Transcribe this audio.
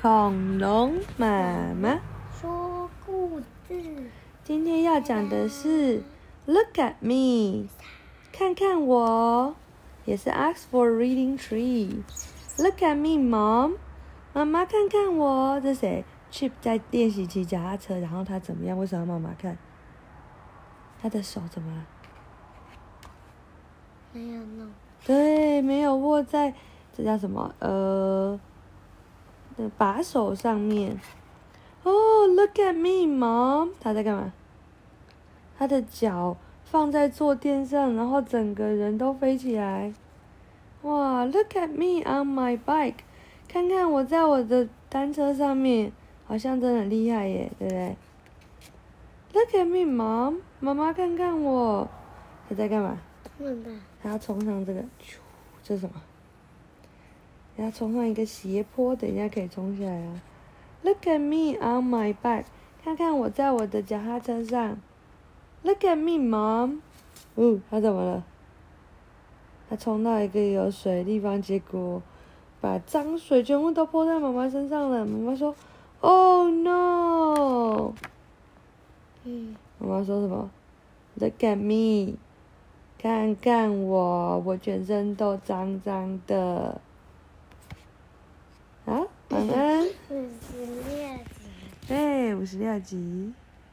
恐龙妈妈。说故事。今天要讲的是 Look at me，看看我，也是 Ask for reading tree。Look at me, mom，妈妈看看我。这谁？Chip 在练习骑脚踏车，然后他怎么样？为什么要妈妈看？他的手怎么了？没有弄。对，没有握在这叫什么？呃，的把手上面。哦，Look at me, mom！他在干嘛？他的脚放在坐垫上，然后整个人都飞起来。哇，Look at me on my bike！看看我在我的单车上面，好像真的很厉害耶，对不对？Look at me, mom！妈妈看看我，他在干嘛？他要冲上这个，这是什么？要冲上一个斜坡，等一下可以冲下来啊！Look at me on my bike，看看我在我的脚踏车上。Look at me, mom。哦，他怎么了？他冲到一个有水的地方，结果把脏水全部都泼在妈妈身上了。妈妈说：“Oh no！” 嗯。妈妈说什么？Look at me。看看我，我全身都脏脏的。好，晚安。五十六集。对，五十六集。